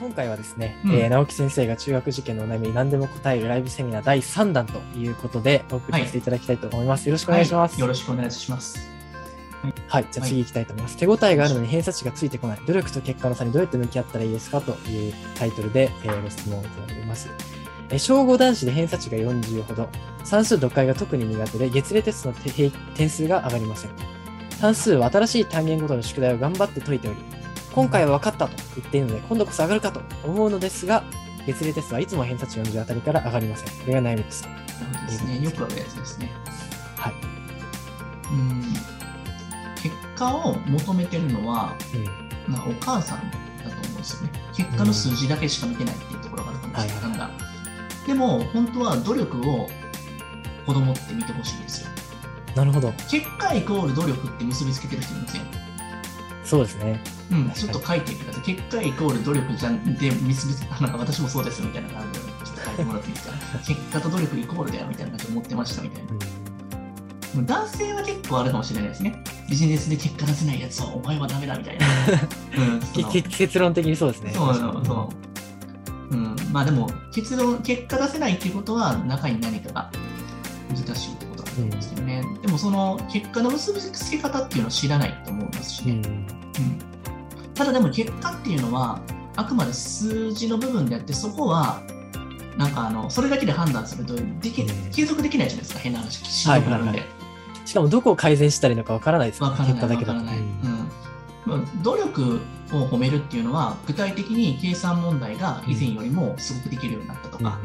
今回はですね、うんえー直樹先生が中学受験のお悩みに何でも答えるライブセミナー第3弾ということでお送りさせていただきたいと思います。よろしくお願いします。はいよろしくお願いします。はい、じゃあ次行きたいと思います。手応えがあるのに偏差値がついてこない。努力と結果の差にどうやって向き合ったらいいですかというタイトルで、えーご質問をいただいております。えー小5男子で偏差値が40ほど、算数読解が特に苦手で、月例テストの点数が上がりません。算数は新しい単元ごとの宿題を頑張って解いており、今回は分かったと言っているので、今度こそ上がるかと思うのですが、月例テストはいつも偏差値40あたりから上がりません。これが悩みです。なるほどですね。よくあるやつですね。はい。うん。結果を求めてるのは、うん。まあ、お母さんだと思うんですよね。結果の数字だけしか見てないっていうところがあると思うんですよ。はいなんかでも、本当は努力を子供って見てほしいんですよ。なるほど。結果イコール努力って結びつけてる人いません。そうですね。うん、ちょっと書いてください。結果イコール努力じゃんで結びつけなんか私もそうですみたいな感じで、ちょっと書いてもらっていいですか？結果と努力イコールだよみたいな感じで思ってましたみたいな。うん男性は結構あるかもしれないですね。ビジネスで結果出せないやつはお前はダメだみたいな。うん、結論的にそうですね。そうそうそう。うん、まあでも結論、結果出せないっていうことは中に何かが難しい思うんですけどね。でもその結果の結びつけ方っていうのを知らないと思いますしね。うん。うんただでも結果っていうのはあくまで数字の部分であってそこはなんかあのそれだけで判断するとできうん継続できないじゃないですか変な話しんどくなるんで、はいはいしかもどこを改善したらいいのかわからないですよね。わからない結果だけだと。ううん努力を褒めるっていうのは具体的に計算問題が以前よりもすごくできるようになったとか、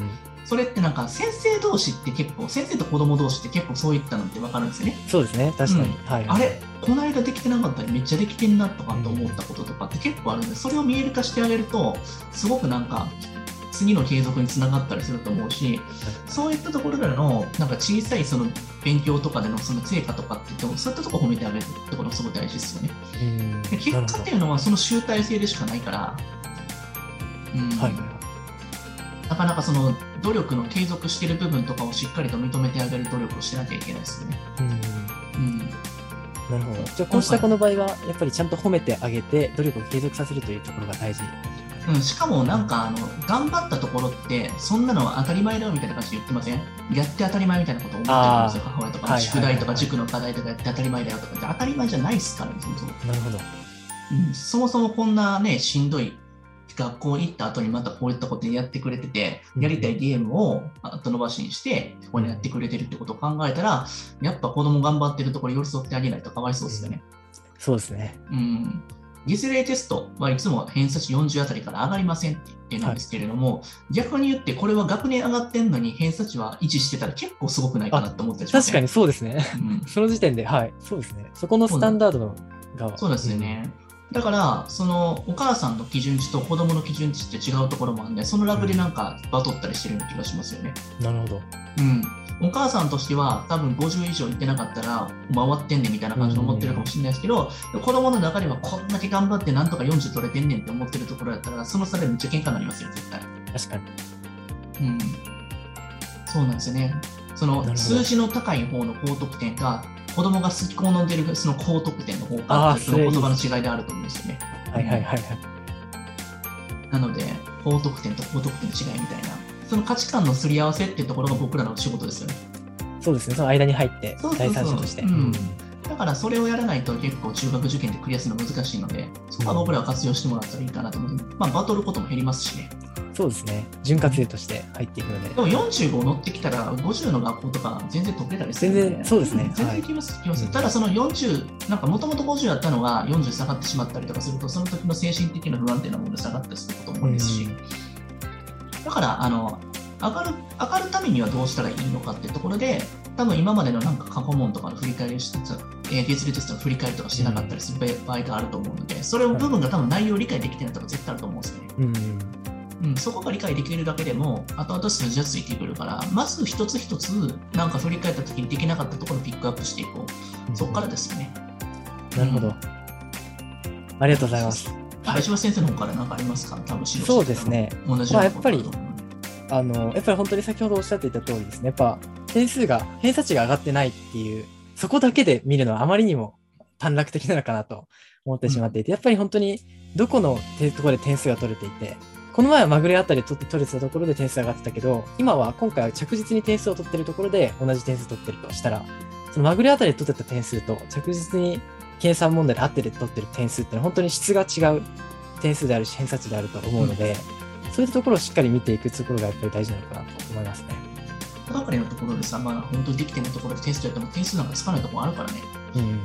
それってなんか先生同士って結構先生と子供同士って結構そういったのって分かるんですよねそうですね。確かに。うんはい。あれこの間できてなかったりめっちゃできてんなとかって思ったこととかって結構あるんでそれを見える化してあげるとすごくなんか次の継続につながったりすると思うしそういったところでのなんか小さいその勉強とかでのその成果とかって言ってもそういったとこ褒めてあげるってことがすごい大事ですよね。うんで結果っていうのはその集大成でしかないから、うんはい。なかなかその努力の継続している部分とかをしっかりと認めてあげる努力をしなきゃいけないですよね。うんうんなるほど。じゃあ、こうしたこの場合は、やっぱりちゃんと褒めてあげて、努力を継続させるというところが大事。うん、しかもなんかあの頑張ったところってそんなのは当たり前だよみたいな感じで言ってません？やって当たり前みたいなことを思ってるんですよ母親とか、宿題とか塾の課題とかやって当たり前だよとかって当たり前じゃないですからねそもそも、なるほど。うん、そもそもこんなねしんどい学校行った後にまたこういったことやってくれててうん。やりたいゲームを後延ばしにしてここにやってくれてるってことを考えたらやっぱ子供頑張ってるところ寄り添ってあげないとかわいそうですよね、そうですね。うん、月例テストはいつも偏差値40あたりから上がりませんって言ってるんですけれども、逆に言ってこれは学年上がってんのに偏差値は維持してたら結構すごくないかなって思ったりします確かにそうですね。うん、その時点で、はい。そうですね。そこのスタンダードのが。そうですよね。だから、そのお母さんの基準値と子供の基準値って違うところもあるんで、そのラグでなんかバトったりしてるような気がしますよね。うん。なるほど。うん。お母さんとしては多分50以上いってなかったら回ってんねんみたいな感じで思ってるかもしれないですけど、子供の中ではこんだけ頑張ってなんとか40取れてんねんって思ってるところだったら、その差でめっちゃ喧嘩になりますよ、絶対。確かに。うん。そうなんですよね。その数字の高い方の高得点か、子供が好き好んでるその高得点の方あーかって、その言葉の違いであると思うんですよね。はいはいはいはい。なので、高得点と高得点の違いみたいな、その価値観のすり合わせっていうところが僕らの仕事ですよね。そうですね。その間に入ってそう、そうそう第三者として。うんだからそれをやらないと結構中学受験でクリアするの難しいので、そこは僕らは活用してもらったらいいかなと思う。まあ、バトルことも減りますしね。そうですね。潤滑油として入っていくので。でも45乗ってきたら50の学校とか全然解けたりするんで全然そうですね全はい然いきます、いきますうんただその40、なんかもともと50やったのが40下がってしまったりとかすると、その時の精神的な不安定なものが下がったりすることも多いですし、うんだからあの上がる、上がるためにはどうしたらいいのかっていうところで、多分今までのなんか過去問とかの振り返りをしてた、えー、月例テストの振り返りとかしてなかったりする場合があると思うので、それを部分が多分内容を理解できてないとか絶対あると思うんですよね。うん。うん、そこが理解できるだけでも、後々数字はついてくるから、まず一つ一つ、なんか振り返った時にできなかったところをピックアップしていこう。そこからですよね。なるほど。ありがとうございます。はい林葉先生の方から何かありますか？多分そうですね。同じようなことだと思うあの、やっぱり本当に先ほどおっしゃっていた通りですね。やっぱ点数が、偏差値が上がってないっていう、そこだけで見るのはあまりにも短絡的なのかなと思ってしまっていて、やっぱり本当にどこのてところで点数が取れていて、この前はまぐれあたり取って取れてたところで点数上がってたけど、今は今回は着実に点数を取ってるところで同じ点数取ってるとしたら、そのまぐれあたりで取ってた点数と着実に計算問題で合ってる取ってる点数ってのは本当に質が違う点数であるし偏差値であると思うので、そういったところをしっかり見ていくところがやっぱり大事なのかなと思いますね。ばかりのところでさ、まあ、本当にできてないところでテストやっても点数なんかつかないところあるからね。うん。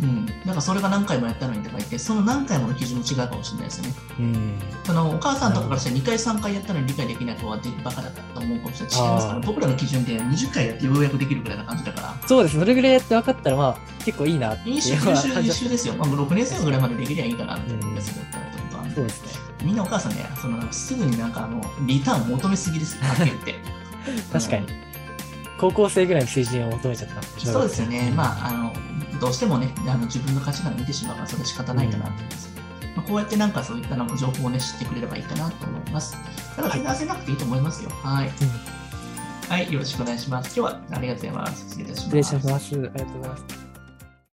うん。なんかそれが何回もやったのにとか言って、その何回もの基準も違うかもしれないですよね。うん。そのお母さんとかからしたら2回、3回やったのに理解できない子はでバカだったと思うかもしれない。違いますから、僕らの基準で20回やってようやくできるぐらいな感じだから。そうです。それぐらいやって分かったら、まあ、結構いいなっていう優秀、優秀ですよ。まあ、6年生ぐらいまでできりゃいいかなって思うんですよ。ってことはそうですね。みんなお母さんね、そのすぐになんかあのリターンを求めすぎですよ、はっきり言って。確かに。高校生ぐらいの水準を求めちゃったそうですよね。まあ、あ、あの、どうしてもね、あの自分の価値観を見てしまうから、それは仕方ないかなと思います。まあ、こうやってなんかそういったの情報をね、知ってくれればいいかなと思います。ただ、全然焦らなくていいと思いますよ。はい。はい、よろしくお願いします。今日はありがとうございます。失礼いたします。失礼します。ありがとうございます。